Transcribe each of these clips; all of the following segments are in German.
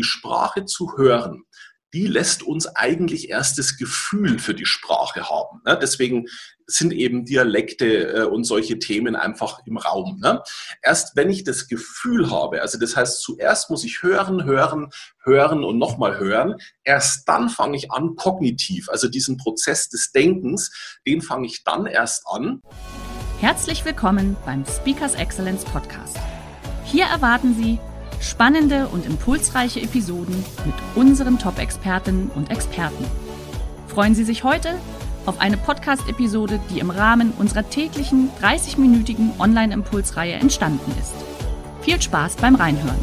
Die Sprache zu hören die lässt uns eigentlich erst das Gefühl für die Sprache haben. Ne? Deswegen sind eben Dialekte äh, und solche Themen einfach im Raum. Ne? Erst wenn ich das Gefühl habe, also das heißt, zuerst muss ich hören, hören, hören und nochmal hören, erst dann fange ich an kognitiv, also diesen Prozess des Denkens, den fange ich dann erst an. Herzlich willkommen beim Speakers Excellence Podcast. Hier erwarten Sie Spannende und impulsreiche Episoden mit unseren Top-Expertinnen und Experten. Freuen Sie sich heute auf eine Podcast-Episode, die im Rahmen unserer täglichen 30-minütigen Online-Impulsreihe entstanden ist. Viel Spaß beim Reinhören.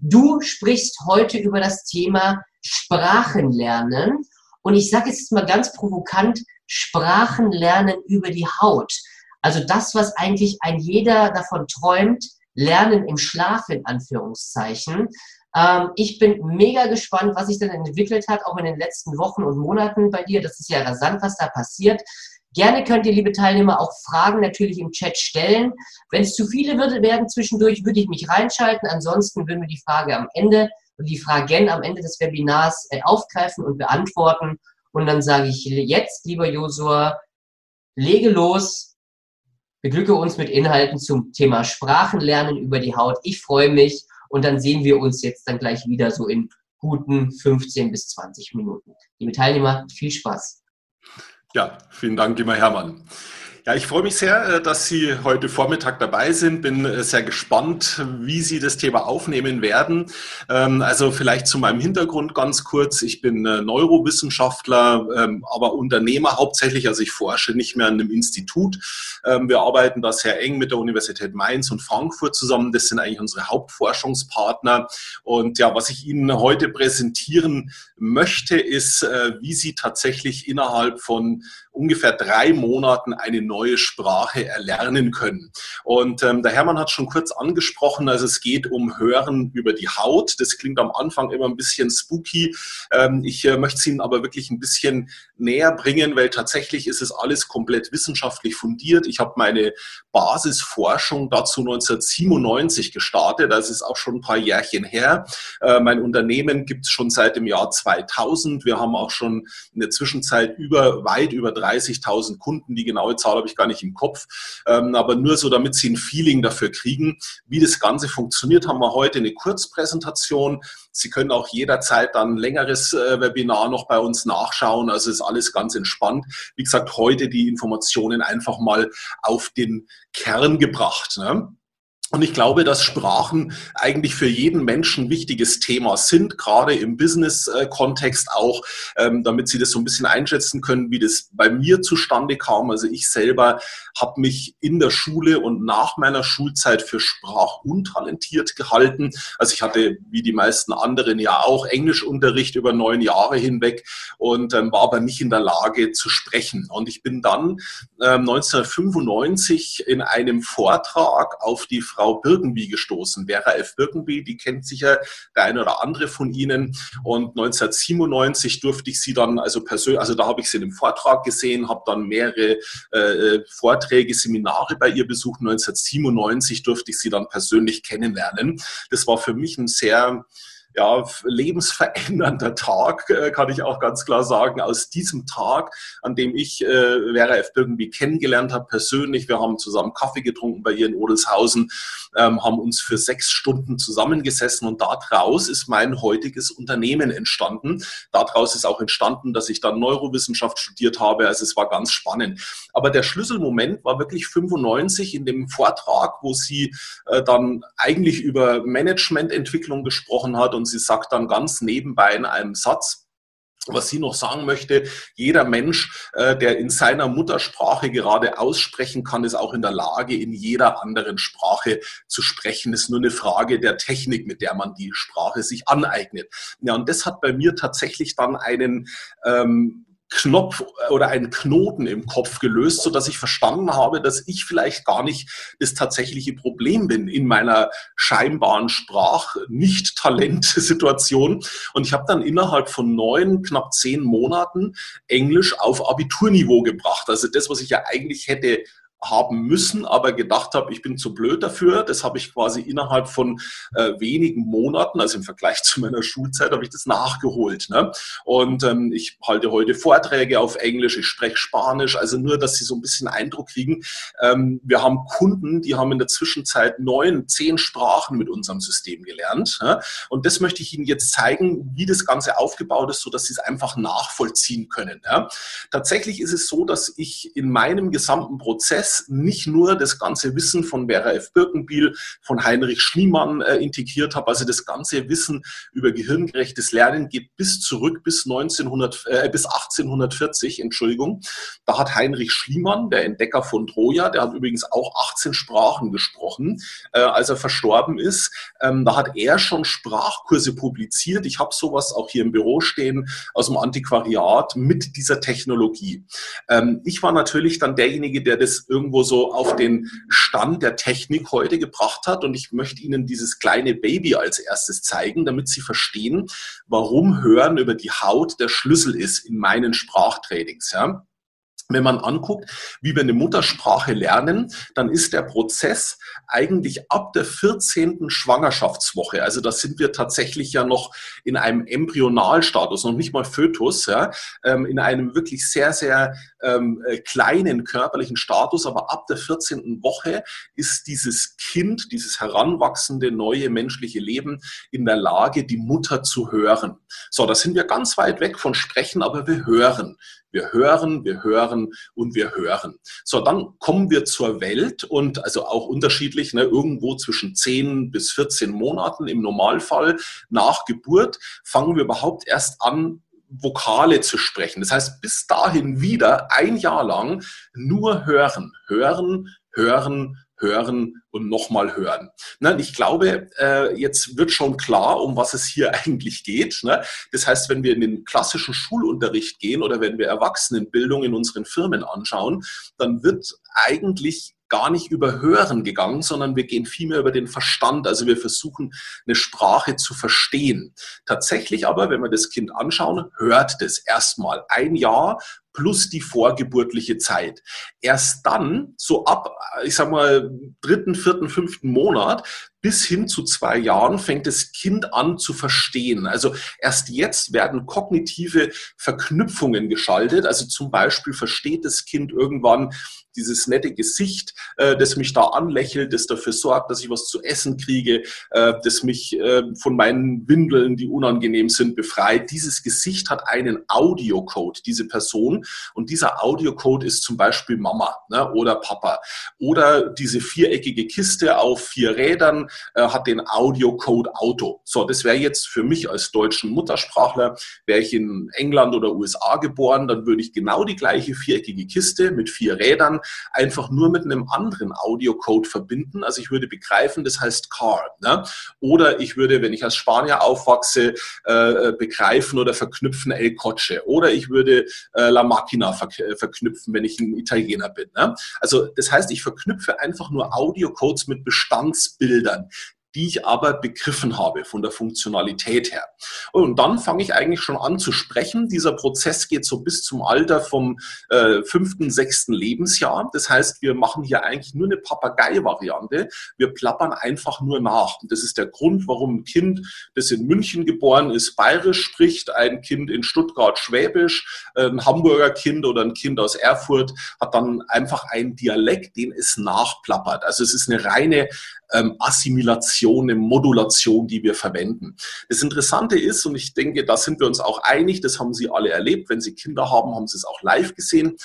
Du sprichst heute über das Thema Sprachenlernen. Und ich sage jetzt mal ganz provokant, Sprachenlernen über die Haut. Also das, was eigentlich ein jeder davon träumt, Lernen im Schlaf in Anführungszeichen. Ähm, ich bin mega gespannt, was sich denn entwickelt hat, auch in den letzten Wochen und Monaten bei dir. Das ist ja rasant, was da passiert. Gerne könnt ihr, liebe Teilnehmer, auch Fragen natürlich im Chat stellen. Wenn es zu viele würde, werden zwischendurch, würde ich mich reinschalten. Ansonsten würden wir die Frage am Ende, die Fragen am Ende des Webinars äh, aufgreifen und beantworten. Und dann sage ich jetzt, lieber Josua, lege los, beglücke uns mit Inhalten zum Thema Sprachenlernen über die Haut. Ich freue mich und dann sehen wir uns jetzt dann gleich wieder so in guten 15 bis 20 Minuten. Liebe Teilnehmer, viel Spaß. Ja, vielen Dank, lieber Hermann. Ja, ich freue mich sehr, äh, dass Sie heute Vormittag dabei sind. Bin äh, sehr gespannt, wie Sie das Thema aufnehmen werden. Ähm, also vielleicht zu meinem Hintergrund ganz kurz. Ich bin äh, Neurowissenschaftler, ähm, aber Unternehmer hauptsächlich. Also ich forsche nicht mehr an einem Institut. Ähm, wir arbeiten da sehr eng mit der Universität Mainz und Frankfurt zusammen. Das sind eigentlich unsere Hauptforschungspartner. Und ja, was ich Ihnen heute präsentieren möchte, ist, wie Sie tatsächlich innerhalb von ungefähr drei Monaten eine neue Sprache erlernen können. Und ähm, der Hermann hat schon kurz angesprochen, also es geht um Hören über die Haut. Das klingt am Anfang immer ein bisschen spooky. Ähm, ich äh, möchte es Ihnen aber wirklich ein bisschen näher bringen, weil tatsächlich ist es alles komplett wissenschaftlich fundiert. Ich habe meine Basisforschung dazu 1997 gestartet. Das ist auch schon ein paar Jährchen her. Äh, mein Unternehmen gibt es schon seit dem Jahr 2000. Wir haben auch schon in der Zwischenzeit über weit über 30.000 Kunden. Die genaue Zahl habe ich gar nicht im Kopf. Ähm, aber nur so, damit Sie ein Feeling dafür kriegen, wie das Ganze funktioniert, haben wir heute eine Kurzpräsentation. Sie können auch jederzeit dann ein längeres äh, Webinar noch bei uns nachschauen. Also ist alles ganz entspannt. Wie gesagt, heute die Informationen einfach mal auf den Kern gebracht. Ne? Und ich glaube, dass Sprachen eigentlich für jeden Menschen ein wichtiges Thema sind, gerade im Business-Kontext auch, ähm, damit Sie das so ein bisschen einschätzen können, wie das bei mir zustande kam. Also ich selber habe mich in der Schule und nach meiner Schulzeit für sprachuntalentiert gehalten. Also ich hatte, wie die meisten anderen ja auch, Englischunterricht über neun Jahre hinweg und ähm, war aber nicht in der Lage zu sprechen. Und ich bin dann ähm, 1995 in einem Vortrag auf die Frau Birkenby gestoßen. Vera F. Birkenby, die kennt sicher der eine oder andere von Ihnen. Und 1997 durfte ich sie dann, also persönlich, also da habe ich sie in einem Vortrag gesehen, habe dann mehrere äh, Vorträge, Seminare bei ihr besucht. 1997 durfte ich sie dann persönlich kennenlernen. Das war für mich ein sehr ja, lebensverändernder Tag, äh, kann ich auch ganz klar sagen. Aus diesem Tag, an dem ich äh, Vera F. irgendwie kennengelernt habe, persönlich, wir haben zusammen Kaffee getrunken bei ihr in Odelshausen, ähm, haben uns für sechs Stunden zusammengesessen und daraus ist mein heutiges Unternehmen entstanden. Daraus ist auch entstanden, dass ich dann Neurowissenschaft studiert habe. Also es war ganz spannend. Aber der Schlüsselmoment war wirklich 95 in dem Vortrag, wo sie äh, dann eigentlich über Managemententwicklung gesprochen hat und sie sagt dann ganz nebenbei in einem Satz, was sie noch sagen möchte, jeder Mensch, äh, der in seiner Muttersprache gerade aussprechen kann, ist auch in der Lage, in jeder anderen Sprache zu sprechen. Es ist nur eine Frage der Technik, mit der man die Sprache sich aneignet. Ja, und das hat bei mir tatsächlich dann einen ähm, Knopf oder einen Knoten im Kopf gelöst, so dass ich verstanden habe, dass ich vielleicht gar nicht das tatsächliche Problem bin in meiner scheinbaren Sprach-Nicht-Talent-Situation. Und ich habe dann innerhalb von neun, knapp zehn Monaten Englisch auf Abiturniveau gebracht. Also das, was ich ja eigentlich hätte haben müssen, aber gedacht habe, ich bin zu blöd dafür. Das habe ich quasi innerhalb von äh, wenigen Monaten, also im Vergleich zu meiner Schulzeit, habe ich das nachgeholt. Ne? Und ähm, ich halte heute Vorträge auf Englisch, ich spreche Spanisch, also nur, dass Sie so ein bisschen Eindruck kriegen. Ähm, wir haben Kunden, die haben in der Zwischenzeit neun, zehn Sprachen mit unserem System gelernt. Ne? Und das möchte ich Ihnen jetzt zeigen, wie das Ganze aufgebaut ist, so dass Sie es einfach nachvollziehen können. Ja? Tatsächlich ist es so, dass ich in meinem gesamten Prozess nicht nur das ganze Wissen von Vera F. Birkenbiel, von Heinrich Schliemann äh, integriert habe. Also das ganze Wissen über gehirngerechtes Lernen geht bis zurück bis 1900, äh, bis 1840, Entschuldigung. Da hat Heinrich Schliemann, der Entdecker von Troja, der hat übrigens auch 18 Sprachen gesprochen, äh, als er verstorben ist. Ähm, da hat er schon Sprachkurse publiziert. Ich habe sowas auch hier im Büro stehen aus dem Antiquariat mit dieser Technologie. Ähm, ich war natürlich dann derjenige, der das irgendwo so auf den Stand der Technik heute gebracht hat. Und ich möchte Ihnen dieses kleine Baby als erstes zeigen, damit Sie verstehen, warum Hören über die Haut der Schlüssel ist in meinen Sprachtrainings. Ja. Wenn man anguckt, wie wir eine Muttersprache lernen, dann ist der Prozess eigentlich ab der 14. Schwangerschaftswoche, also da sind wir tatsächlich ja noch in einem Embryonalstatus, noch nicht mal Fötus, ja, ähm, in einem wirklich sehr, sehr ähm, äh, kleinen körperlichen Status, aber ab der 14. Woche ist dieses Kind, dieses heranwachsende neue menschliche Leben in der Lage, die Mutter zu hören. So, da sind wir ganz weit weg von Sprechen, aber wir hören. Wir hören, wir hören und wir hören. So, dann kommen wir zur Welt und also auch unterschiedlich, ne, irgendwo zwischen 10 bis 14 Monaten im Normalfall nach Geburt fangen wir überhaupt erst an, Vokale zu sprechen. Das heißt, bis dahin wieder ein Jahr lang nur hören, hören, hören, hören und nochmal hören. Ne, ich glaube, äh, jetzt wird schon klar, um was es hier eigentlich geht. Ne? Das heißt, wenn wir in den klassischen Schulunterricht gehen oder wenn wir Erwachsenenbildung in unseren Firmen anschauen, dann wird eigentlich gar nicht über Hören gegangen, sondern wir gehen vielmehr über den Verstand. Also wir versuchen, eine Sprache zu verstehen. Tatsächlich aber, wenn wir das Kind anschauen, hört das erstmal ein Jahr plus die vorgeburtliche Zeit. Erst dann, so ab, ich sag mal, dritten, vierten, fünften Monat, bis hin zu zwei Jahren fängt das Kind an zu verstehen. Also erst jetzt werden kognitive Verknüpfungen geschaltet. Also zum Beispiel versteht das Kind irgendwann dieses nette Gesicht, äh, das mich da anlächelt, das dafür sorgt, dass ich was zu essen kriege, äh, das mich äh, von meinen Windeln, die unangenehm sind, befreit. Dieses Gesicht hat einen Audiocode, diese Person. Und dieser Audiocode ist zum Beispiel Mama ne, oder Papa. Oder diese viereckige Kiste auf vier Rädern äh, hat den Audiocode Auto. So, das wäre jetzt für mich als deutschen Muttersprachler, wäre ich in England oder USA geboren, dann würde ich genau die gleiche viereckige Kiste mit vier Rädern einfach nur mit einem anderen Audiocode verbinden. Also ich würde begreifen, das heißt Car. Ne? Oder ich würde, wenn ich als Spanier aufwachse, äh, begreifen oder verknüpfen El Coche. Oder ich würde äh, La Macchina ver verknüpfen, wenn ich ein Italiener bin. Ne? Also das heißt, ich verknüpfe einfach nur Audiocodes mit Bestandsbildern die ich aber begriffen habe von der Funktionalität her. Und dann fange ich eigentlich schon an zu sprechen. Dieser Prozess geht so bis zum Alter vom äh, fünften, sechsten Lebensjahr. Das heißt, wir machen hier eigentlich nur eine Papagei-Variante. Wir plappern einfach nur nach. Und das ist der Grund, warum ein Kind, das in München geboren ist, bayerisch spricht, ein Kind in Stuttgart schwäbisch, ein Hamburger Kind oder ein Kind aus Erfurt hat dann einfach einen Dialekt, den es nachplappert. Also es ist eine reine ähm, Assimilation, eine Modulation, die wir verwenden. Das Interessante ist, und ich denke, da sind wir uns auch einig, das haben Sie alle erlebt, wenn Sie Kinder haben, haben Sie es auch live gesehen.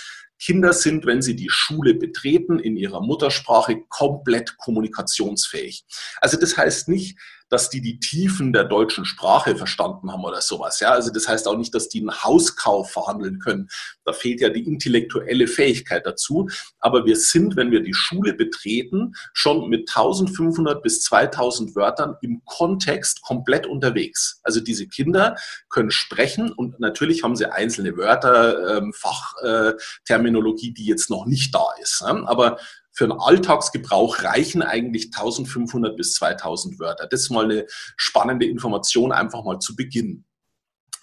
Kinder sind, wenn sie die Schule betreten, in ihrer Muttersprache komplett kommunikationsfähig. Also das heißt nicht, dass die die Tiefen der deutschen Sprache verstanden haben oder sowas. Ja, also das heißt auch nicht, dass die einen Hauskauf verhandeln können. Da fehlt ja die intellektuelle Fähigkeit dazu. Aber wir sind, wenn wir die Schule betreten, schon mit 1500 bis 2000 Wörtern im Kontext komplett unterwegs. Also diese Kinder können sprechen und natürlich haben sie einzelne Wörter, ähm, Fachterminologie, die jetzt noch nicht da ist. Aber für den Alltagsgebrauch reichen eigentlich 1500 bis 2000 Wörter. Das ist mal eine spannende Information, einfach mal zu Beginn.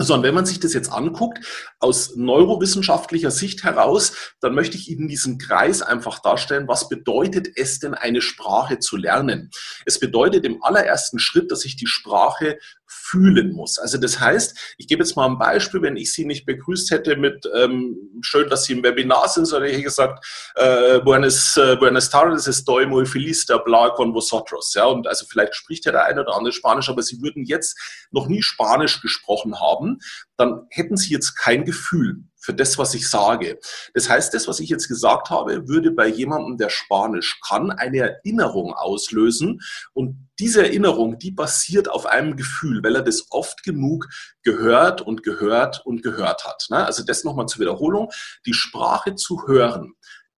So, und wenn man sich das jetzt anguckt, aus neurowissenschaftlicher Sicht heraus, dann möchte ich Ihnen diesen Kreis einfach darstellen, was bedeutet es denn, eine Sprache zu lernen? Es bedeutet im allerersten Schritt, dass ich die Sprache fühlen muss. Also das heißt, ich gebe jetzt mal ein Beispiel, wenn ich Sie nicht begrüßt hätte mit ähm, schön, dass Sie im Webinar sind, sondern ich hätte gesagt, äh, buenas, äh, buenas tardes, estoy muy feliz de hablar con vosotros. Ja, und also vielleicht spricht ja der eine oder andere Spanisch, aber Sie würden jetzt noch nie Spanisch gesprochen haben, dann hätten Sie jetzt kein Gefühl für das, was ich sage. Das heißt, das, was ich jetzt gesagt habe, würde bei jemandem, der Spanisch kann, eine Erinnerung auslösen. Und diese Erinnerung, die basiert auf einem Gefühl, weil er das oft genug gehört und gehört und gehört hat. Ne? Also das nochmal zur Wiederholung. Die Sprache zu hören,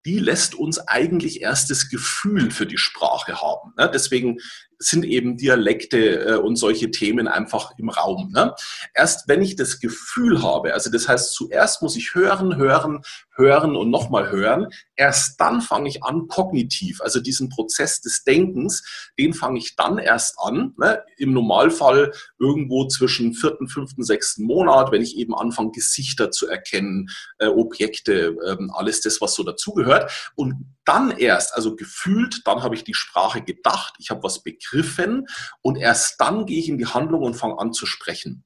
die lässt uns eigentlich erst das Gefühl für die Sprache haben. Ne? Deswegen sind eben Dialekte äh, und solche Themen einfach im Raum. Ne? Erst wenn ich das Gefühl habe, also das heißt, zuerst muss ich hören, hören, hören und nochmal hören, erst dann fange ich an, kognitiv, also diesen Prozess des Denkens, den fange ich dann erst an, ne? im Normalfall irgendwo zwischen vierten, fünften, sechsten Monat, wenn ich eben anfange, Gesichter zu erkennen, äh, Objekte, äh, alles das, was so dazugehört. Und dann erst, also gefühlt, dann habe ich die Sprache gedacht, ich habe was begriffen, und erst dann gehe ich in die Handlung und fange an zu sprechen.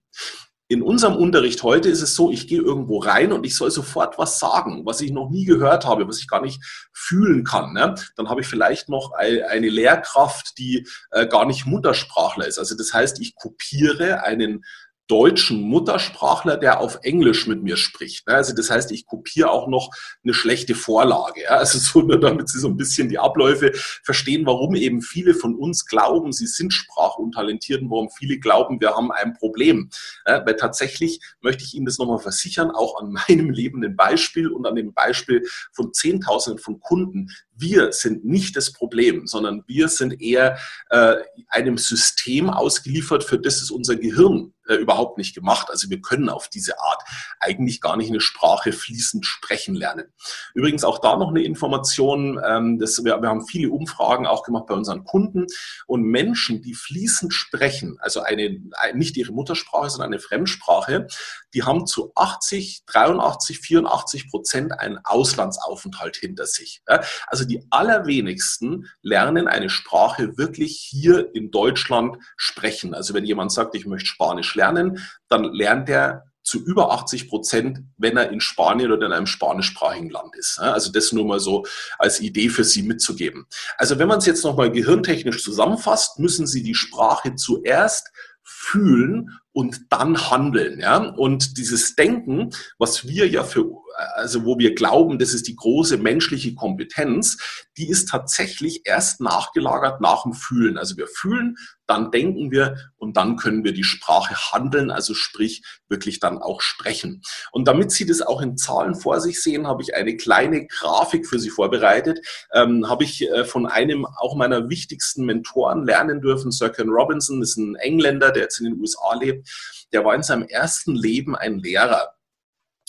In unserem Unterricht heute ist es so, ich gehe irgendwo rein und ich soll sofort was sagen, was ich noch nie gehört habe, was ich gar nicht fühlen kann. Ne? Dann habe ich vielleicht noch eine Lehrkraft, die äh, gar nicht Muttersprachler ist. Also das heißt, ich kopiere einen deutschen Muttersprachler, der auf Englisch mit mir spricht. Ne? Also das heißt, ich kopiere auch noch eine schlechte Vorlage. Also so damit Sie so ein bisschen die Abläufe verstehen, warum eben viele von uns glauben, sie sind sprachuntalentiert und warum viele glauben, wir haben ein Problem. Weil tatsächlich möchte ich Ihnen das nochmal versichern, auch an meinem lebenden Beispiel und an dem Beispiel von Zehntausenden von Kunden. Wir sind nicht das Problem, sondern wir sind eher äh, einem System ausgeliefert, für das ist unser Gehirn äh, überhaupt nicht gemacht. Also wir können auf diese Art eigentlich gar nicht eine Sprache fließend sprechen lernen. Übrigens auch da noch eine Information, ähm, das, wir, wir haben viele Umfragen auch gemacht bei unseren Kunden und Menschen, die fließend sprechen, also eine, nicht ihre Muttersprache, sondern eine Fremdsprache, die haben zu 80, 83, 84 Prozent einen Auslandsaufenthalt hinter sich. Also die allerwenigsten lernen eine Sprache wirklich hier in Deutschland sprechen. Also wenn jemand sagt, ich möchte Spanisch lernen, dann lernt er zu über 80 Prozent, wenn er in Spanien oder in einem spanischsprachigen Land ist. Also das nur mal so als Idee für Sie mitzugeben. Also wenn man es jetzt nochmal gehirntechnisch zusammenfasst, müssen Sie die Sprache zuerst fühlen und dann handeln. Ja? Und dieses Denken, was wir ja für, also wo wir glauben, das ist die große menschliche Kompetenz, die ist tatsächlich erst nachgelagert nach dem Fühlen. Also wir fühlen, dann denken wir und dann können wir die Sprache handeln, also sprich wirklich dann auch sprechen. Und damit Sie das auch in Zahlen vor sich sehen, habe ich eine kleine Grafik für Sie vorbereitet. Ähm, habe ich äh, von einem auch meiner wichtigsten Mentoren lernen dürfen. Sir Ken Robinson ist ein Engländer, der jetzt in den USA lebt der war in seinem ersten Leben ein Lehrer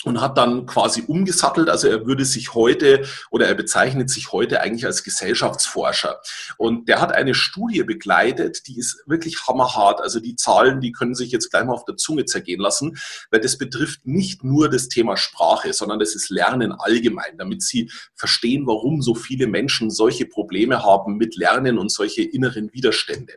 und hat dann quasi umgesattelt. Also er würde sich heute oder er bezeichnet sich heute eigentlich als Gesellschaftsforscher. Und der hat eine Studie begleitet, die ist wirklich hammerhart. Also die Zahlen, die können sich jetzt gleich mal auf der Zunge zergehen lassen, weil das betrifft nicht nur das Thema Sprache, sondern das ist Lernen allgemein, damit Sie verstehen, warum so viele Menschen solche Probleme haben mit Lernen und solche inneren Widerstände.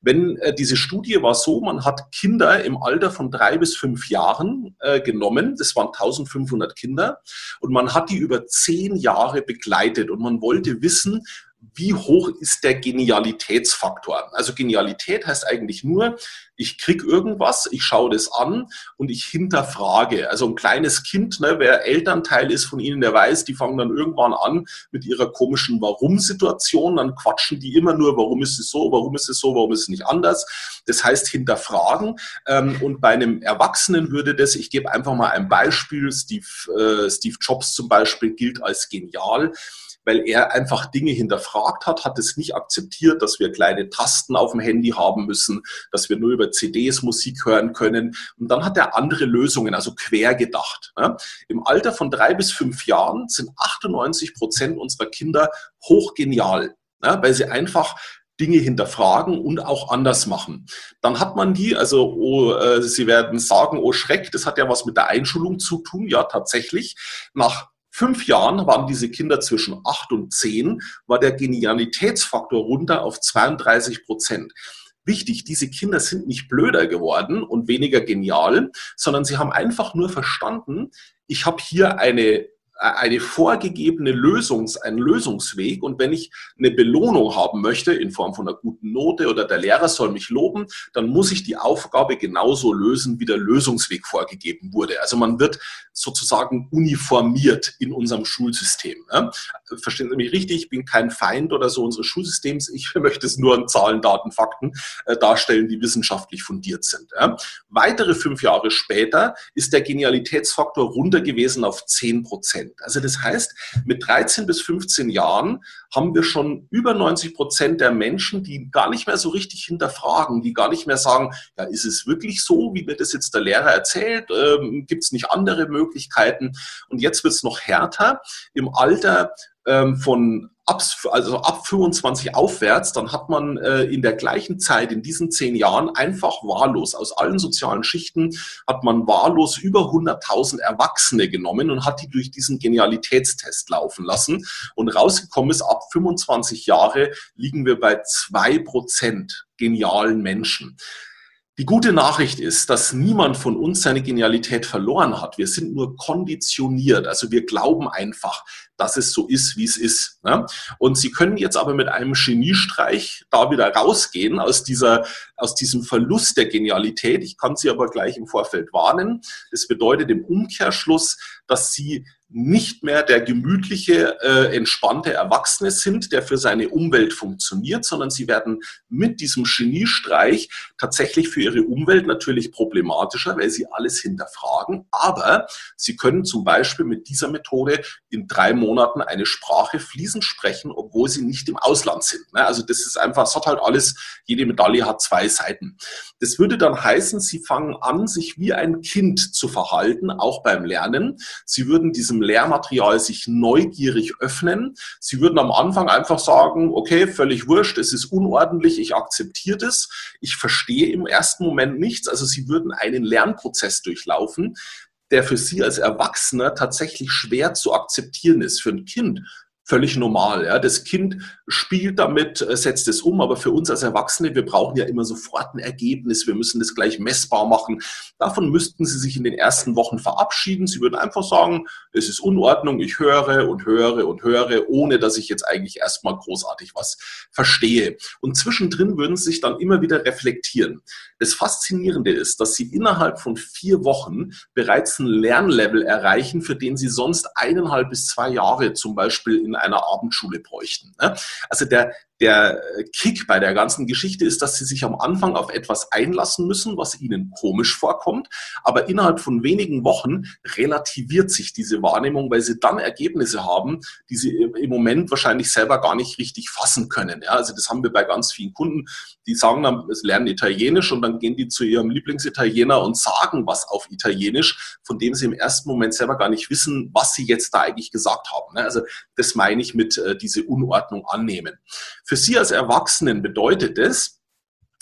Wenn äh, diese Studie war so, man hat Kinder im Alter von drei bis fünf Jahren äh, genommen, das waren 1500 Kinder, und man hat die über zehn Jahre begleitet. Und man wollte wissen, wie hoch ist der Genialitätsfaktor? Also Genialität heißt eigentlich nur, ich krieg irgendwas, ich schaue das an und ich hinterfrage. Also ein kleines Kind, ne, wer Elternteil ist von ihnen, der weiß, die fangen dann irgendwann an mit ihrer komischen Warum-Situation, dann quatschen die immer nur, warum ist es so, warum ist es so, warum ist es nicht anders. Das heißt hinterfragen. Ähm, und bei einem Erwachsenen würde das, ich gebe einfach mal ein Beispiel, Steve, äh, Steve Jobs zum Beispiel gilt als genial weil er einfach Dinge hinterfragt hat, hat es nicht akzeptiert, dass wir kleine Tasten auf dem Handy haben müssen, dass wir nur über CDs Musik hören können. Und dann hat er andere Lösungen, also quer gedacht. Im Alter von drei bis fünf Jahren sind 98 Prozent unserer Kinder hochgenial, weil sie einfach Dinge hinterfragen und auch anders machen. Dann hat man die, also oh, äh, Sie werden sagen, oh Schreck, das hat ja was mit der Einschulung zu tun. Ja, tatsächlich. Nach fünf Jahren waren diese Kinder zwischen acht und zehn, war der Genialitätsfaktor runter auf 32 Prozent. Wichtig, diese Kinder sind nicht blöder geworden und weniger genial, sondern sie haben einfach nur verstanden, ich habe hier eine eine vorgegebene Lösungs, ein Lösungsweg. Und wenn ich eine Belohnung haben möchte in Form von einer guten Note oder der Lehrer soll mich loben, dann muss ich die Aufgabe genauso lösen, wie der Lösungsweg vorgegeben wurde. Also man wird sozusagen uniformiert in unserem Schulsystem. Verstehen Sie mich richtig? Ich bin kein Feind oder so unseres Schulsystems. Ich möchte es nur an Zahlen, Daten, Fakten äh, darstellen, die wissenschaftlich fundiert sind. Weitere fünf Jahre später ist der Genialitätsfaktor runter gewesen auf zehn Prozent. Prozent. Also das heißt, mit 13 bis 15 Jahren haben wir schon über 90 Prozent der Menschen, die gar nicht mehr so richtig hinterfragen, die gar nicht mehr sagen, ja, ist es wirklich so, wie mir das jetzt der Lehrer erzählt? Ähm, Gibt es nicht andere Möglichkeiten? Und jetzt wird es noch härter. Im Alter ähm, von ab, also ab 25 aufwärts, dann hat man äh, in der gleichen Zeit, in diesen zehn Jahren, einfach wahllos aus allen sozialen Schichten, hat man wahllos über 100.000 Erwachsene genommen und hat die durch diesen Genialitätstest laufen lassen. Und rausgekommen ist, ab 25 Jahre liegen wir bei zwei Prozent genialen Menschen. Die gute Nachricht ist, dass niemand von uns seine Genialität verloren hat. Wir sind nur konditioniert. Also wir glauben einfach, dass es so ist, wie es ist. Ne? Und Sie können jetzt aber mit einem Geniestreich da wieder rausgehen aus dieser, aus diesem Verlust der Genialität. Ich kann Sie aber gleich im Vorfeld warnen. Das bedeutet im Umkehrschluss, dass Sie nicht mehr der gemütliche, äh, entspannte Erwachsene sind, der für seine Umwelt funktioniert, sondern sie werden mit diesem Geniestreich tatsächlich für ihre Umwelt natürlich problematischer, weil sie alles hinterfragen. Aber sie können zum Beispiel mit dieser Methode in drei Monaten eine Sprache fließend sprechen, obwohl sie nicht im Ausland sind. Ne? Also das ist einfach, es hat halt alles, jede Medaille hat zwei Seiten. Das würde dann heißen, sie fangen an, sich wie ein Kind zu verhalten, auch beim Lernen. Sie würden diesem diesem Lehrmaterial sich neugierig öffnen. Sie würden am Anfang einfach sagen, okay, völlig wurscht, es ist unordentlich, ich akzeptiere das, ich verstehe im ersten Moment nichts. Also Sie würden einen Lernprozess durchlaufen, der für Sie als Erwachsener tatsächlich schwer zu akzeptieren ist. Für ein Kind völlig normal. Ja. Das Kind spielt damit, äh, setzt es um, aber für uns als Erwachsene, wir brauchen ja immer sofort ein Ergebnis, wir müssen das gleich messbar machen. Davon müssten Sie sich in den ersten Wochen verabschieden. Sie würden einfach sagen, es ist Unordnung, ich höre und höre und höre, ohne dass ich jetzt eigentlich erstmal großartig was verstehe. Und zwischendrin würden Sie sich dann immer wieder reflektieren. Das Faszinierende ist, dass Sie innerhalb von vier Wochen bereits ein Lernlevel erreichen, für den Sie sonst eineinhalb bis zwei Jahre zum Beispiel in einer Abendschule bräuchten. Ne? Also der, der Kick bei der ganzen Geschichte ist, dass sie sich am Anfang auf etwas einlassen müssen, was ihnen komisch vorkommt, aber innerhalb von wenigen Wochen relativiert sich diese Wahrnehmung, weil sie dann Ergebnisse haben, die sie im Moment wahrscheinlich selber gar nicht richtig fassen können. Ja, also das haben wir bei ganz vielen Kunden, die sagen dann, sie lernen Italienisch und dann gehen die zu ihrem Lieblingsitaliener und sagen was auf Italienisch, von dem sie im ersten Moment selber gar nicht wissen, was sie jetzt da eigentlich gesagt haben. Ne? Also das meine ich mit äh, diese Unordnung annehmen. Für Sie als Erwachsenen bedeutet es,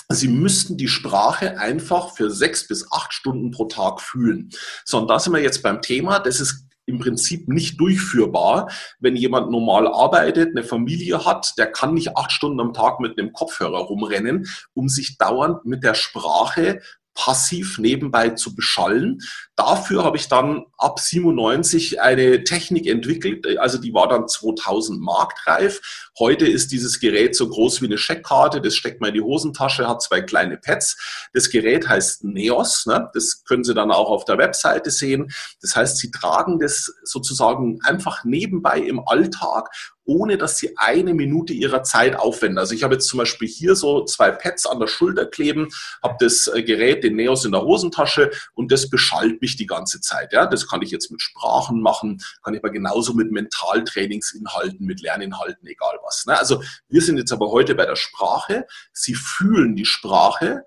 Sie müssten die Sprache einfach für sechs bis acht Stunden pro Tag fühlen. So, und da sind wir jetzt beim Thema. Das ist im Prinzip nicht durchführbar, wenn jemand normal arbeitet, eine Familie hat, der kann nicht acht Stunden am Tag mit einem Kopfhörer rumrennen, um sich dauernd mit der Sprache passiv nebenbei zu beschallen. Dafür habe ich dann ab 97 eine Technik entwickelt, also die war dann 2000 marktreif. Heute ist dieses Gerät so groß wie eine Scheckkarte, das steckt man in die Hosentasche, hat zwei kleine Pads. Das Gerät heißt Neos, ne? das können Sie dann auch auf der Webseite sehen. Das heißt, Sie tragen das sozusagen einfach nebenbei im Alltag ohne dass sie eine Minute ihrer Zeit aufwenden. Also ich habe jetzt zum Beispiel hier so zwei Pads an der Schulter kleben, habe das Gerät, den Neos in der Hosentasche und das beschallt mich die ganze Zeit. Ja, das kann ich jetzt mit Sprachen machen, kann ich aber genauso mit Mentaltrainingsinhalten, mit Lerninhalten, egal was. Ne? Also wir sind jetzt aber heute bei der Sprache. Sie fühlen die Sprache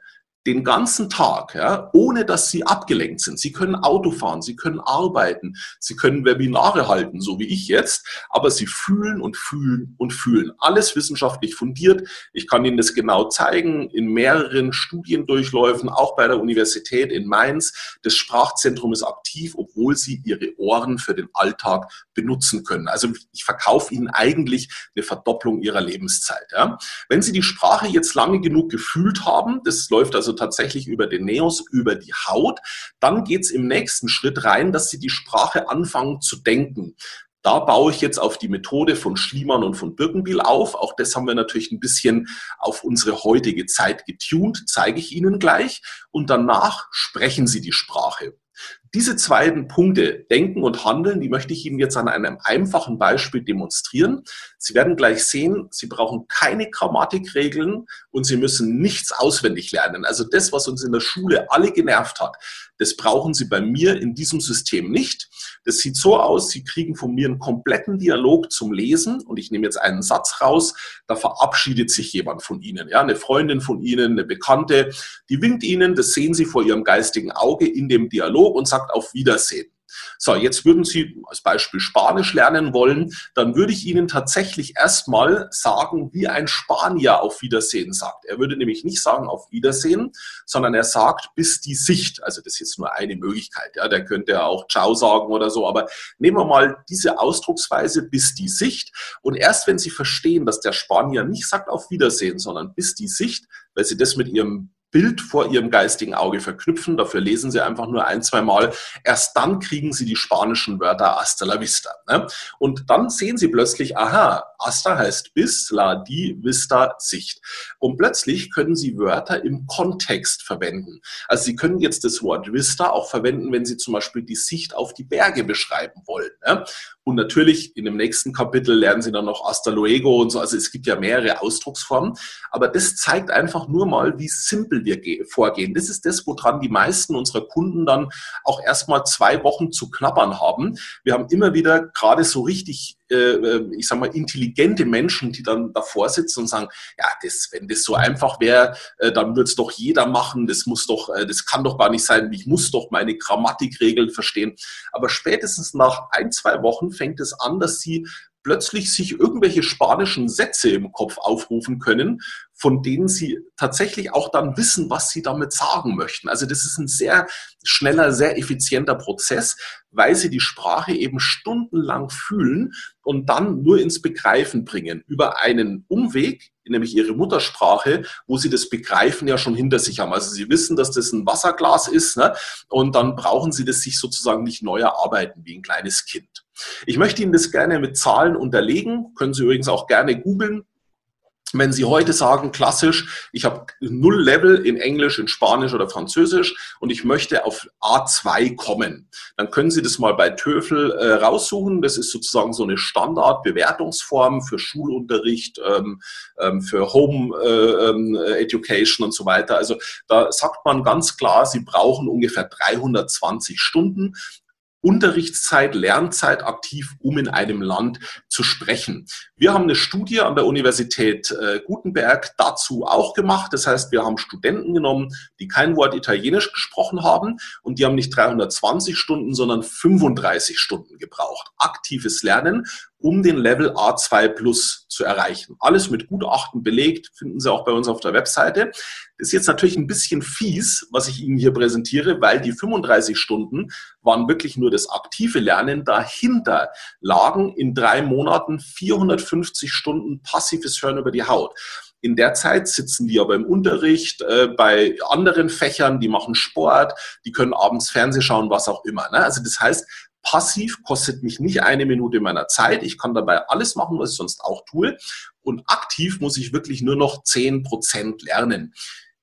den ganzen Tag, ja, ohne dass sie abgelenkt sind. Sie können Auto fahren, sie können arbeiten, sie können Webinare halten, so wie ich jetzt, aber sie fühlen und fühlen und fühlen. Alles wissenschaftlich fundiert. Ich kann Ihnen das genau zeigen in mehreren Studiendurchläufen, auch bei der Universität in Mainz. Das Sprachzentrum ist aktiv, obwohl Sie Ihre Ohren für den Alltag benutzen können. Also ich verkaufe Ihnen eigentlich eine Verdopplung Ihrer Lebenszeit. Ja. Wenn Sie die Sprache jetzt lange genug gefühlt haben, das läuft also tatsächlich über den Neos, über die Haut. Dann geht es im nächsten Schritt rein, dass sie die Sprache anfangen zu denken. Da baue ich jetzt auf die Methode von Schliemann und von Birkenbiel auf. Auch das haben wir natürlich ein bisschen auf unsere heutige Zeit getunt, zeige ich Ihnen gleich. Und danach sprechen Sie die Sprache. Diese zweiten Punkte, Denken und Handeln, die möchte ich Ihnen jetzt an einem einfachen Beispiel demonstrieren. Sie werden gleich sehen, Sie brauchen keine Grammatikregeln und Sie müssen nichts auswendig lernen. Also das, was uns in der Schule alle genervt hat, das brauchen Sie bei mir in diesem System nicht. Das sieht so aus, Sie kriegen von mir einen kompletten Dialog zum Lesen und ich nehme jetzt einen Satz raus, da verabschiedet sich jemand von Ihnen, ja, eine Freundin von Ihnen, eine Bekannte, die winkt Ihnen, das sehen Sie vor Ihrem geistigen Auge in dem Dialog und sagt auf Wiedersehen. So, jetzt würden Sie als Beispiel Spanisch lernen wollen, dann würde ich Ihnen tatsächlich erstmal sagen, wie ein Spanier auf Wiedersehen sagt. Er würde nämlich nicht sagen auf Wiedersehen, sondern er sagt bis die Sicht. Also das ist jetzt nur eine Möglichkeit. Ja, der könnte ja auch Ciao sagen oder so. Aber nehmen wir mal diese Ausdrucksweise bis die Sicht. Und erst wenn Sie verstehen, dass der Spanier nicht sagt auf Wiedersehen, sondern bis die Sicht, weil Sie das mit Ihrem Bild vor ihrem geistigen Auge verknüpfen. Dafür lesen sie einfach nur ein, zwei Mal. Erst dann kriegen sie die spanischen Wörter hasta la vista. Ne? Und dann sehen sie plötzlich, aha, hasta heißt bis, la di vista Sicht. Und plötzlich können sie Wörter im Kontext verwenden. Also sie können jetzt das Wort vista auch verwenden, wenn sie zum Beispiel die Sicht auf die Berge beschreiben wollen. Ne? Und natürlich in dem nächsten Kapitel lernen Sie dann noch Hasta luego und so. Also es gibt ja mehrere Ausdrucksformen. Aber das zeigt einfach nur mal, wie simpel wir vorgehen. Das ist das, woran die meisten unserer Kunden dann auch erstmal zwei Wochen zu knabbern haben. Wir haben immer wieder gerade so richtig äh, äh, ich sag mal, intelligente Menschen, die dann davor sitzen und sagen, ja, das, wenn das so einfach wäre, äh, dann würde es doch jeder machen, das muss doch, das kann doch gar nicht sein, ich muss doch meine Grammatikregeln verstehen. Aber spätestens nach ein, zwei Wochen fängt es an, dass sie plötzlich sich irgendwelche spanischen Sätze im Kopf aufrufen können, von denen sie tatsächlich auch dann wissen, was sie damit sagen möchten. Also das ist ein sehr schneller, sehr effizienter Prozess, weil sie die Sprache eben stundenlang fühlen und dann nur ins Begreifen bringen über einen Umweg, nämlich ihre Muttersprache, wo sie das Begreifen ja schon hinter sich haben. Also sie wissen, dass das ein Wasserglas ist ne? und dann brauchen sie das sich sozusagen nicht neu erarbeiten wie ein kleines Kind. Ich möchte Ihnen das gerne mit Zahlen unterlegen, können Sie übrigens auch gerne googeln. Wenn Sie heute sagen, klassisch, ich habe null Level in Englisch, in Spanisch oder Französisch und ich möchte auf A2 kommen, dann können Sie das mal bei TOEFL äh, raussuchen. Das ist sozusagen so eine Standardbewertungsform für Schulunterricht, ähm, ähm, für Home äh, ähm, Education und so weiter. Also da sagt man ganz klar, Sie brauchen ungefähr 320 Stunden. Unterrichtszeit, Lernzeit aktiv, um in einem Land zu sprechen. Wir haben eine Studie an der Universität äh, Gutenberg dazu auch gemacht. Das heißt, wir haben Studenten genommen, die kein Wort Italienisch gesprochen haben und die haben nicht 320 Stunden, sondern 35 Stunden gebraucht. Aktives Lernen um den Level A2 Plus zu erreichen. Alles mit Gutachten belegt, finden Sie auch bei uns auf der Webseite. Das ist jetzt natürlich ein bisschen fies, was ich Ihnen hier präsentiere, weil die 35 Stunden waren wirklich nur das aktive Lernen. Dahinter lagen in drei Monaten 450 Stunden passives Hören über die Haut. In der Zeit sitzen die aber im Unterricht, äh, bei anderen Fächern, die machen Sport, die können abends Fernseh schauen, was auch immer. Ne? Also das heißt, passiv kostet mich nicht eine Minute meiner Zeit. Ich kann dabei alles machen, was ich sonst auch tue. Und aktiv muss ich wirklich nur noch zehn Prozent lernen.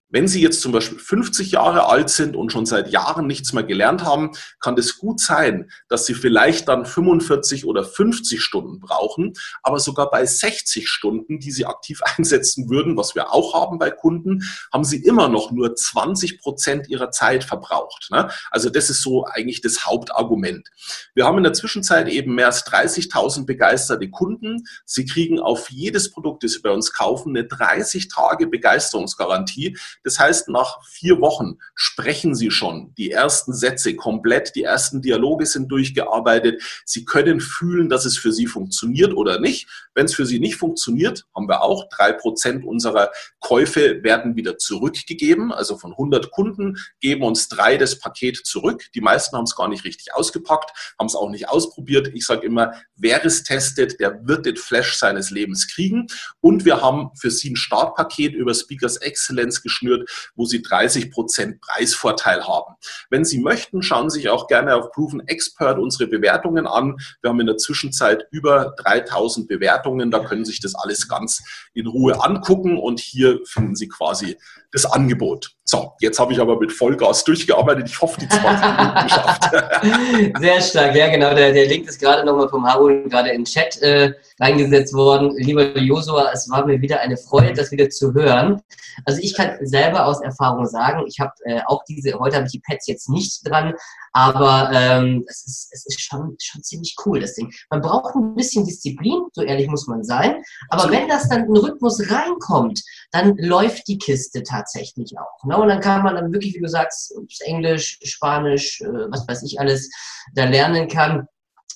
Wenn Sie jetzt zum Beispiel 50 Jahre alt sind und schon seit Jahren nichts mehr gelernt haben, kann es gut sein, dass Sie vielleicht dann 45 oder 50 Stunden brauchen, aber sogar bei 60 Stunden, die Sie aktiv einsetzen würden, was wir auch haben bei Kunden, haben Sie immer noch nur 20 Prozent Ihrer Zeit verbraucht. Ne? Also das ist so eigentlich das Hauptargument. Wir haben in der Zwischenzeit eben mehr als 30.000 begeisterte Kunden. Sie kriegen auf jedes Produkt, das Sie bei uns kaufen, eine 30 Tage Begeisterungsgarantie. Das heißt, nach vier Wochen sprechen Sie schon die ersten Sätze komplett, die ersten Dialoge sind durchgearbeitet. Sie können fühlen, dass es für Sie funktioniert oder nicht. Wenn es für Sie nicht funktioniert, haben wir auch drei Prozent unserer Käufe werden wieder zurückgegeben. Also von 100 Kunden geben uns drei das Paket zurück. Die meisten haben es gar nicht richtig ausgepackt, haben es auch nicht ausprobiert. Ich sage immer, wer es testet, der wird den Flash seines Lebens kriegen. Und wir haben für Sie ein Startpaket über Speakers Excellence geschnürt führt, wo Sie 30 Prozent Preisvorteil haben. Wenn Sie möchten, schauen Sie sich auch gerne auf Proven Expert unsere Bewertungen an. Wir haben in der Zwischenzeit über 3000 Bewertungen. Da können Sie sich das alles ganz in Ruhe angucken und hier finden Sie quasi das Angebot. So, jetzt habe ich aber mit Vollgas durchgearbeitet. Ich hoffe, die 20 Minuten geschafft. Sehr stark, ja genau. Der, der Link ist gerade nochmal vom Harun gerade den Chat äh, reingesetzt worden. Lieber Josua, es war mir wieder eine Freude, das wieder zu hören. Also ich kann selber aus Erfahrung sagen, ich habe äh, auch diese, heute habe ich die Pads jetzt nicht dran, aber ähm, es ist, es ist schon, schon ziemlich cool, das Ding. Man braucht ein bisschen Disziplin, so ehrlich muss man sein. Aber wenn das dann in Rhythmus reinkommt, dann läuft die Kiste tatsächlich auch. Ne? Und dann kann man dann wirklich, wie du sagst, Englisch, Spanisch, äh, was weiß ich alles, da lernen kann.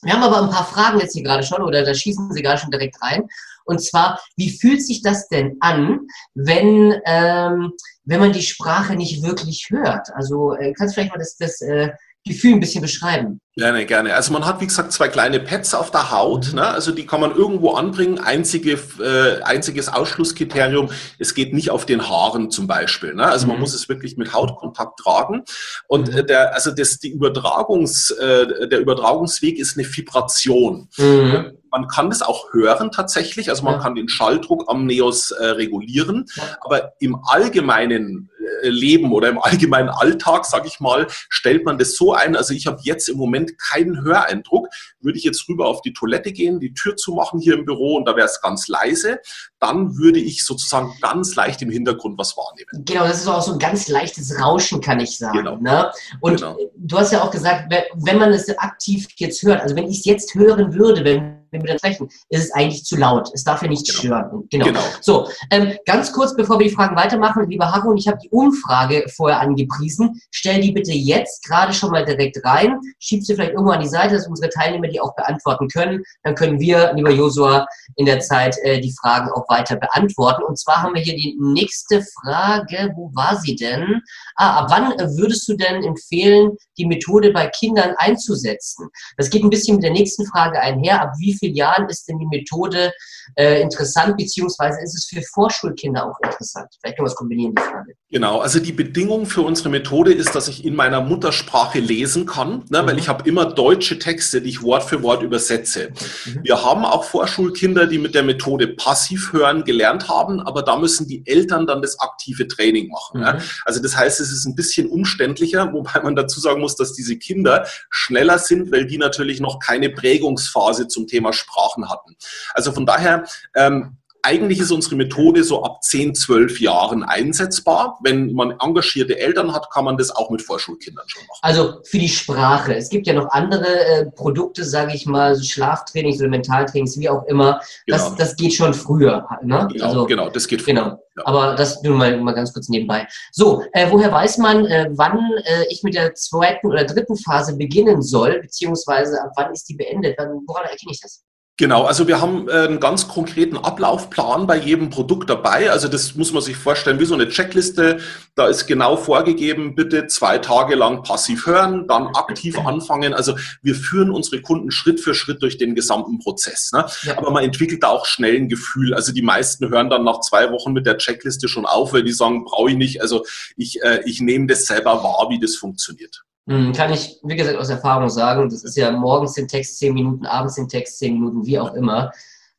Wir haben aber ein paar Fragen jetzt hier gerade schon, oder da schießen sie gerade schon direkt rein. Und zwar, wie fühlt sich das denn an, wenn, ähm, wenn man die Sprache nicht wirklich hört? Also äh, kannst du vielleicht mal das, das äh, Gefühl ein bisschen beschreiben? Gerne, gerne. Also man hat, wie gesagt, zwei kleine Pads auf der Haut. Ne? Also die kann man irgendwo anbringen. Einzige, äh, einziges Ausschlusskriterium, es geht nicht auf den Haaren zum Beispiel. Ne? Also man mhm. muss es wirklich mit Hautkontakt tragen. Und äh, der, also das, die Übertragungs, äh, der Übertragungsweg ist eine Vibration. Mhm. Man kann das auch hören tatsächlich. Also man ja. kann den Schalldruck am Neos äh, regulieren. Ja. Aber im allgemeinen Leben oder im allgemeinen Alltag, sage ich mal, stellt man das so ein. Also ich habe jetzt im Moment keinen Höreindruck. Würde ich jetzt rüber auf die Toilette gehen, die Tür zu machen hier im Büro und da wäre es ganz leise, dann würde ich sozusagen ganz leicht im Hintergrund was wahrnehmen. Genau, das ist auch so ein ganz leichtes Rauschen, kann ich sagen. Genau. Ne? Und genau. du hast ja auch gesagt, wenn man es aktiv jetzt hört, also wenn ich es jetzt hören würde, wenn wenn wir dann sprechen, ist es eigentlich zu laut. Es darf ja nicht genau. stören. Genau. genau. So, ähm, ganz kurz, bevor wir die Fragen weitermachen, lieber Harro, ich habe die Umfrage vorher angepriesen. Stell die bitte jetzt gerade schon mal direkt rein. Schieb sie vielleicht irgendwo an die Seite, dass unsere Teilnehmer die auch beantworten können. Dann können wir, lieber Josua, in der Zeit äh, die Fragen auch weiter beantworten. Und zwar haben wir hier die nächste Frage. Wo war sie denn? Ah, ab wann würdest du denn empfehlen, die Methode bei Kindern einzusetzen? Das geht ein bisschen mit der nächsten Frage einher. Ab wie vielen Jahren ist denn die Methode äh, interessant, beziehungsweise ist es für Vorschulkinder auch interessant? Vielleicht können wir es kombinieren, die Frage. Genau, also die Bedingung für unsere Methode ist, dass ich in meiner Muttersprache lesen kann, ne, mhm. weil ich habe immer deutsche Texte, die ich Wort für Wort übersetze. Mhm. Wir haben auch Vorschulkinder, die mit der Methode passiv hören gelernt haben, aber da müssen die Eltern dann das aktive Training machen. Mhm. Ne? Also das heißt, es ist ein bisschen umständlicher, wobei man dazu sagen muss, dass diese Kinder schneller sind, weil die natürlich noch keine Prägungsphase zum Thema Thema Sprachen hatten. Also von daher, ähm, eigentlich ist unsere Methode so ab 10, 12 Jahren einsetzbar. Wenn man engagierte Eltern hat, kann man das auch mit Vorschulkindern schon machen. Also für die Sprache. Es gibt ja noch andere äh, Produkte, sage ich mal, Schlaftrainings oder Mentaltrainings, wie auch immer. Das, genau. das geht schon früher. Ne? Genau, also, genau, das geht früher. Genau. Ja. Aber das nur mal, mal ganz kurz nebenbei. So, äh, woher weiß man, äh, wann äh, ich mit der zweiten oder dritten Phase beginnen soll, beziehungsweise ab wann ist die beendet? Wann, woran erkenne ich das? Genau, also wir haben äh, einen ganz konkreten Ablaufplan bei jedem Produkt dabei. Also das muss man sich vorstellen wie so eine Checkliste. Da ist genau vorgegeben, bitte zwei Tage lang passiv hören, dann aktiv anfangen. Also wir führen unsere Kunden Schritt für Schritt durch den gesamten Prozess. Ne? Ja. Aber man entwickelt da auch schnell ein Gefühl. Also die meisten hören dann nach zwei Wochen mit der Checkliste schon auf, weil die sagen, brauche ich nicht. Also ich, äh, ich nehme das selber wahr, wie das funktioniert. Hm, kann ich, wie gesagt, aus Erfahrung sagen. Das ist ja morgens den Text zehn Minuten, abends den Text zehn Minuten, wie auch immer.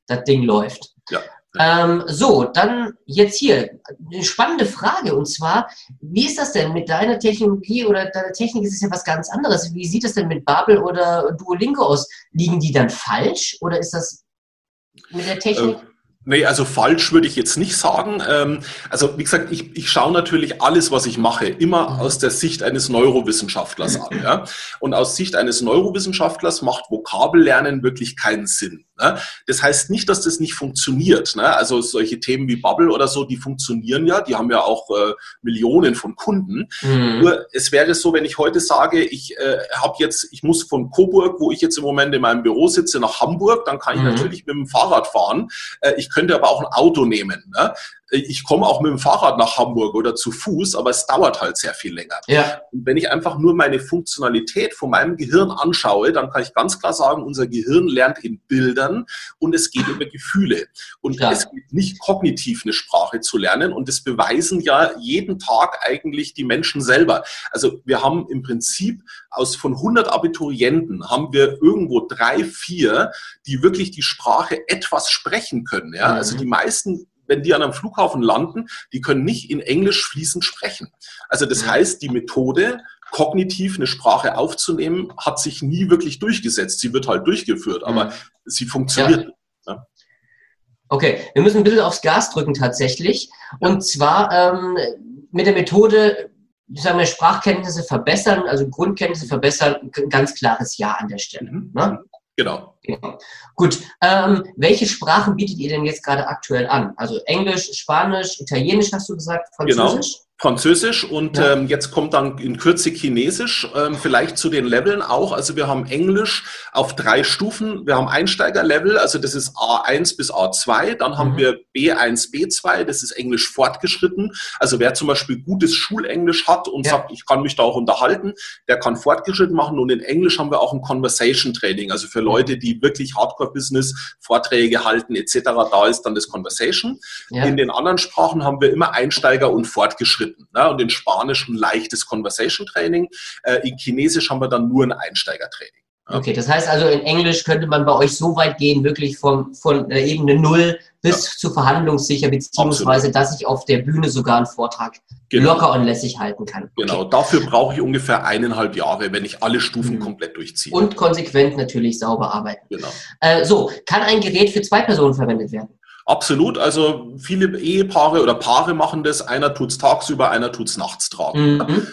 Das Ding läuft. Ja. Ähm, so, dann jetzt hier eine spannende Frage und zwar, wie ist das denn mit deiner Technologie oder deiner Technik? Ist es ja was ganz anderes. Wie sieht es denn mit Babel oder Duolingo aus? Liegen die dann falsch oder ist das mit der Technik? Ähm Nee, also falsch würde ich jetzt nicht sagen. Ähm, also wie gesagt, ich, ich schaue natürlich alles, was ich mache, immer mhm. aus der Sicht eines Neurowissenschaftlers an. Ja? Und aus Sicht eines Neurowissenschaftlers macht Vokabellernen wirklich keinen Sinn. Ne? Das heißt nicht, dass das nicht funktioniert. Ne? Also solche Themen wie Bubble oder so, die funktionieren ja, die haben ja auch äh, Millionen von Kunden. Mhm. Nur es wäre so, wenn ich heute sage, ich äh, habe jetzt, ich muss von Coburg, wo ich jetzt im Moment in meinem Büro sitze, nach Hamburg, dann kann ich mhm. natürlich mit dem Fahrrad fahren. Äh, ich könnte aber auch ein Auto nehmen. Ne? Ich komme auch mit dem Fahrrad nach Hamburg oder zu Fuß, aber es dauert halt sehr viel länger. Ja. Und wenn ich einfach nur meine Funktionalität von meinem Gehirn anschaue, dann kann ich ganz klar sagen, unser Gehirn lernt in Bildern und es geht über Gefühle. Und ja. es geht nicht kognitiv eine Sprache zu lernen und das beweisen ja jeden Tag eigentlich die Menschen selber. Also wir haben im Prinzip aus von 100 Abiturienten haben wir irgendwo drei, vier, die wirklich die Sprache etwas sprechen können. Ja? Also mhm. Also die meisten wenn die an einem Flughafen landen, die können nicht in Englisch fließend sprechen. Also das heißt, die Methode, kognitiv eine Sprache aufzunehmen, hat sich nie wirklich durchgesetzt. Sie wird halt durchgeführt, aber mhm. sie funktioniert. Ja. Ja. Okay, wir müssen ein bisschen aufs Gas drücken tatsächlich. Und zwar ähm, mit der Methode, sagen wir, Sprachkenntnisse verbessern, also Grundkenntnisse verbessern, ganz klares Ja an der Stelle. Mhm. Ne? Genau. genau. Gut. Ähm, welche Sprachen bietet ihr denn jetzt gerade aktuell an? Also Englisch, Spanisch, Italienisch hast du gesagt, Französisch? Genau. Französisch und ja. ähm, jetzt kommt dann in Kürze Chinesisch, ähm, vielleicht zu den Leveln auch. Also wir haben Englisch auf drei Stufen. Wir haben Einsteigerlevel, also das ist A1 bis A2. Dann haben mhm. wir B1, B2, das ist Englisch fortgeschritten. Also wer zum Beispiel gutes Schulenglisch hat und ja. sagt, ich kann mich da auch unterhalten, der kann fortgeschritten machen. Und in Englisch haben wir auch ein Conversation Training, also für Leute, die wirklich Hardcore-Business, Vorträge halten etc. Da ist dann das Conversation. Ja. In den anderen Sprachen haben wir immer Einsteiger und fortgeschritten fortgeschritten. Ne? Und in Spanisch ein leichtes Conversation Training. Äh, in Chinesisch haben wir dann nur ein Einsteigertraining. Okay, das heißt also, in Englisch könnte man bei euch so weit gehen, wirklich vom, von der Ebene Null bis ja. zu verhandlungssicher, beziehungsweise, Absolut. dass ich auf der Bühne sogar einen Vortrag genau. locker und lässig halten kann. Okay. Genau, dafür brauche ich ungefähr eineinhalb Jahre, wenn ich alle Stufen mhm. komplett durchziehe. Und konsequent natürlich sauber arbeiten. Genau. Äh, so, kann ein Gerät für zwei Personen verwendet werden? Absolut. Also viele Ehepaare oder Paare machen das. Einer tut es tagsüber, einer tut es nachts tragen. Mhm.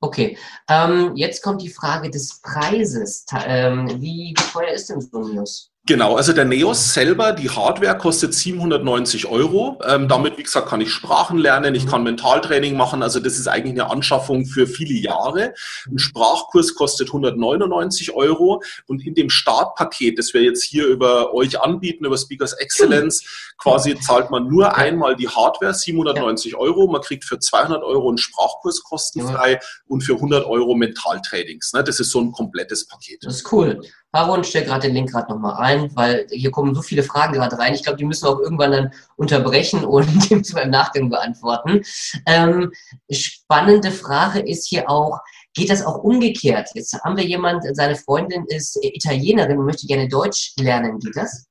Okay. Ähm, jetzt kommt die Frage des Preises. Ähm, wie teuer ist denn so ein News? Genau, also der Neos selber, die Hardware kostet 790 Euro. Ähm, damit, wie gesagt, kann ich Sprachen lernen, ich kann Mentaltraining machen. Also das ist eigentlich eine Anschaffung für viele Jahre. Ein Sprachkurs kostet 199 Euro. Und in dem Startpaket, das wir jetzt hier über euch anbieten, über Speakers Excellence, quasi zahlt man nur einmal die Hardware, 790 Euro. Man kriegt für 200 Euro einen Sprachkurs kostenfrei und für 100 Euro Mentaltrainings. Ne? Das ist so ein komplettes Paket. Das ist cool. Aaron, stell gerade den Link gerade nochmal ein, weil hier kommen so viele Fragen gerade rein. Ich glaube, die müssen wir auch irgendwann dann unterbrechen und die müssen wir im Nachgang beantworten. Ähm, spannende Frage ist hier auch, geht das auch umgekehrt? Jetzt haben wir jemand, seine Freundin ist Italienerin und möchte gerne Deutsch lernen. Geht das?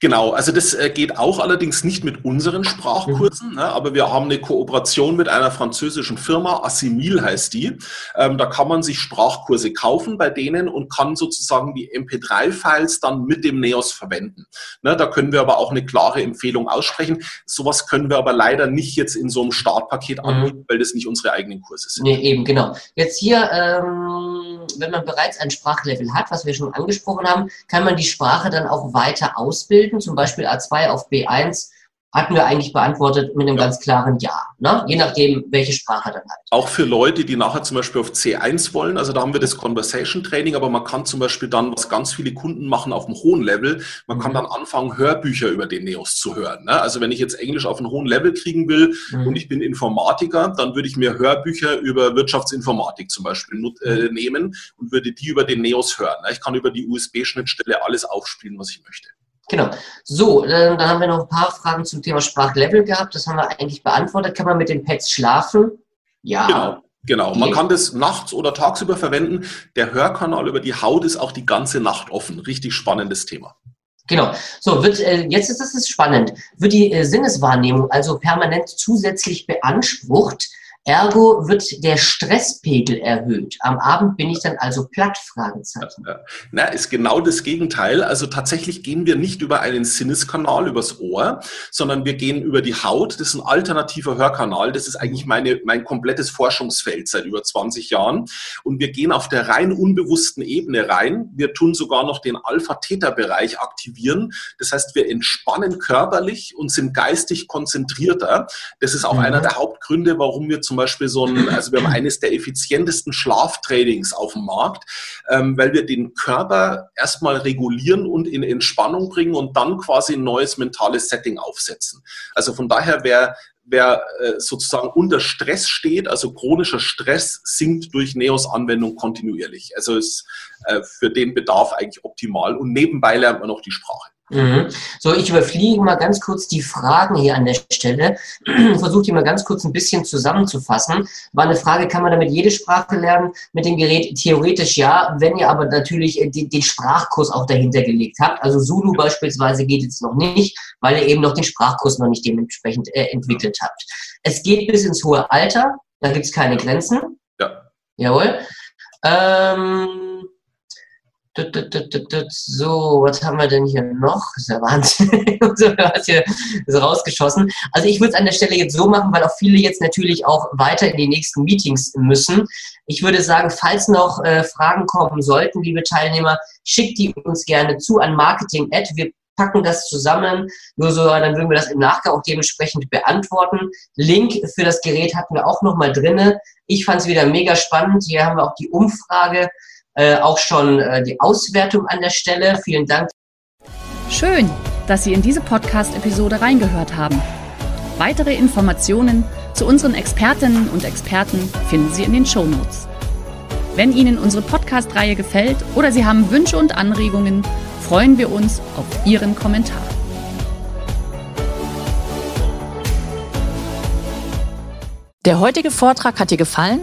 Genau, also das äh, geht auch allerdings nicht mit unseren Sprachkursen, mhm. ne, aber wir haben eine Kooperation mit einer französischen Firma, Assimil heißt die. Ähm, da kann man sich Sprachkurse kaufen bei denen und kann sozusagen die MP3-Files dann mit dem NEOS verwenden. Ne, da können wir aber auch eine klare Empfehlung aussprechen. Sowas können wir aber leider nicht jetzt in so einem Startpaket mhm. anbieten, weil das nicht unsere eigenen Kurse sind. Nee, eben, genau. Jetzt hier, ähm, wenn man bereits ein Sprachlevel hat, was wir schon angesprochen haben, kann man die Sprache dann auch weiter ausbilden zum Beispiel A2 auf B1, hatten wir eigentlich beantwortet mit einem ja. ganz klaren Ja. Ne? Je nachdem, welche Sprache dann halt. Auch für Leute, die nachher zum Beispiel auf C1 wollen, also da haben wir das Conversation Training, aber man kann zum Beispiel dann, was ganz viele Kunden machen auf einem hohen Level, man mhm. kann dann anfangen, Hörbücher über den Neos zu hören. Ne? Also wenn ich jetzt Englisch auf einem hohen Level kriegen will mhm. und ich bin Informatiker, dann würde ich mir Hörbücher über Wirtschaftsinformatik zum Beispiel äh, nehmen und würde die über den Neos hören. Ne? Ich kann über die USB-Schnittstelle alles aufspielen, was ich möchte. Genau. So, äh, dann haben wir noch ein paar Fragen zum Thema Sprachlevel gehabt. Das haben wir eigentlich beantwortet. Kann man mit den Pads schlafen? Ja. Genau. Genau, man kann das nachts oder tagsüber verwenden. Der Hörkanal über die Haut ist auch die ganze Nacht offen. Richtig spannendes Thema. Genau. So, wird, äh, jetzt ist es spannend. Wird die äh, Sinneswahrnehmung also permanent zusätzlich beansprucht? Ergo wird der Stresspegel erhöht. Am Abend bin ich dann also platt, Fragezeichen. Na, ist genau das Gegenteil. Also tatsächlich gehen wir nicht über einen Sinneskanal, übers Ohr, sondern wir gehen über die Haut. Das ist ein alternativer Hörkanal. Das ist eigentlich meine, mein komplettes Forschungsfeld seit über 20 Jahren. Und wir gehen auf der rein unbewussten Ebene rein. Wir tun sogar noch den Alpha-Theta-Bereich aktivieren. Das heißt, wir entspannen körperlich und sind geistig konzentrierter. Das ist auch mhm. einer der Hauptgründe, warum wir zum zum Beispiel so ein, also wir haben eines der effizientesten Schlaftrainings auf dem Markt, ähm, weil wir den Körper erstmal regulieren und in Entspannung bringen und dann quasi ein neues mentales Setting aufsetzen. Also von daher, wer wer äh, sozusagen unter Stress steht, also chronischer Stress sinkt durch Neos-Anwendung kontinuierlich. Also ist äh, für den Bedarf eigentlich optimal. Und nebenbei lernt man noch die Sprache. Mhm. So, ich überfliege mal ganz kurz die Fragen hier an der Stelle. Versuche die mal ganz kurz ein bisschen zusammenzufassen. War eine Frage, kann man damit jede Sprache lernen mit dem Gerät? Theoretisch ja, wenn ihr aber natürlich äh, den, den Sprachkurs auch dahinter gelegt habt. Also Zulu beispielsweise geht jetzt noch nicht, weil ihr eben noch den Sprachkurs noch nicht dementsprechend äh, entwickelt habt. Es geht bis ins hohe Alter, da gibt es keine Grenzen. Ja. Jawohl. Ähm, so, was haben wir denn hier noch? Das ist ja Wahnsinn. so, was hier ist rausgeschossen. Also ich würde es an der Stelle jetzt so machen, weil auch viele jetzt natürlich auch weiter in die nächsten Meetings müssen. Ich würde sagen, falls noch äh, Fragen kommen sollten, liebe Teilnehmer, schickt die uns gerne zu an Marketing Wir packen das zusammen. Nur so, dann würden wir das im Nachgang auch dementsprechend beantworten. Link für das Gerät hatten wir auch nochmal drinne. Ich fand es wieder mega spannend. Hier haben wir auch die Umfrage äh, auch schon äh, die Auswertung an der Stelle. Vielen Dank. Schön, dass Sie in diese Podcast-Episode reingehört haben. Weitere Informationen zu unseren Expertinnen und Experten finden Sie in den Show Notes. Wenn Ihnen unsere Podcast-Reihe gefällt oder Sie haben Wünsche und Anregungen, freuen wir uns auf Ihren Kommentar. Der heutige Vortrag hat dir gefallen?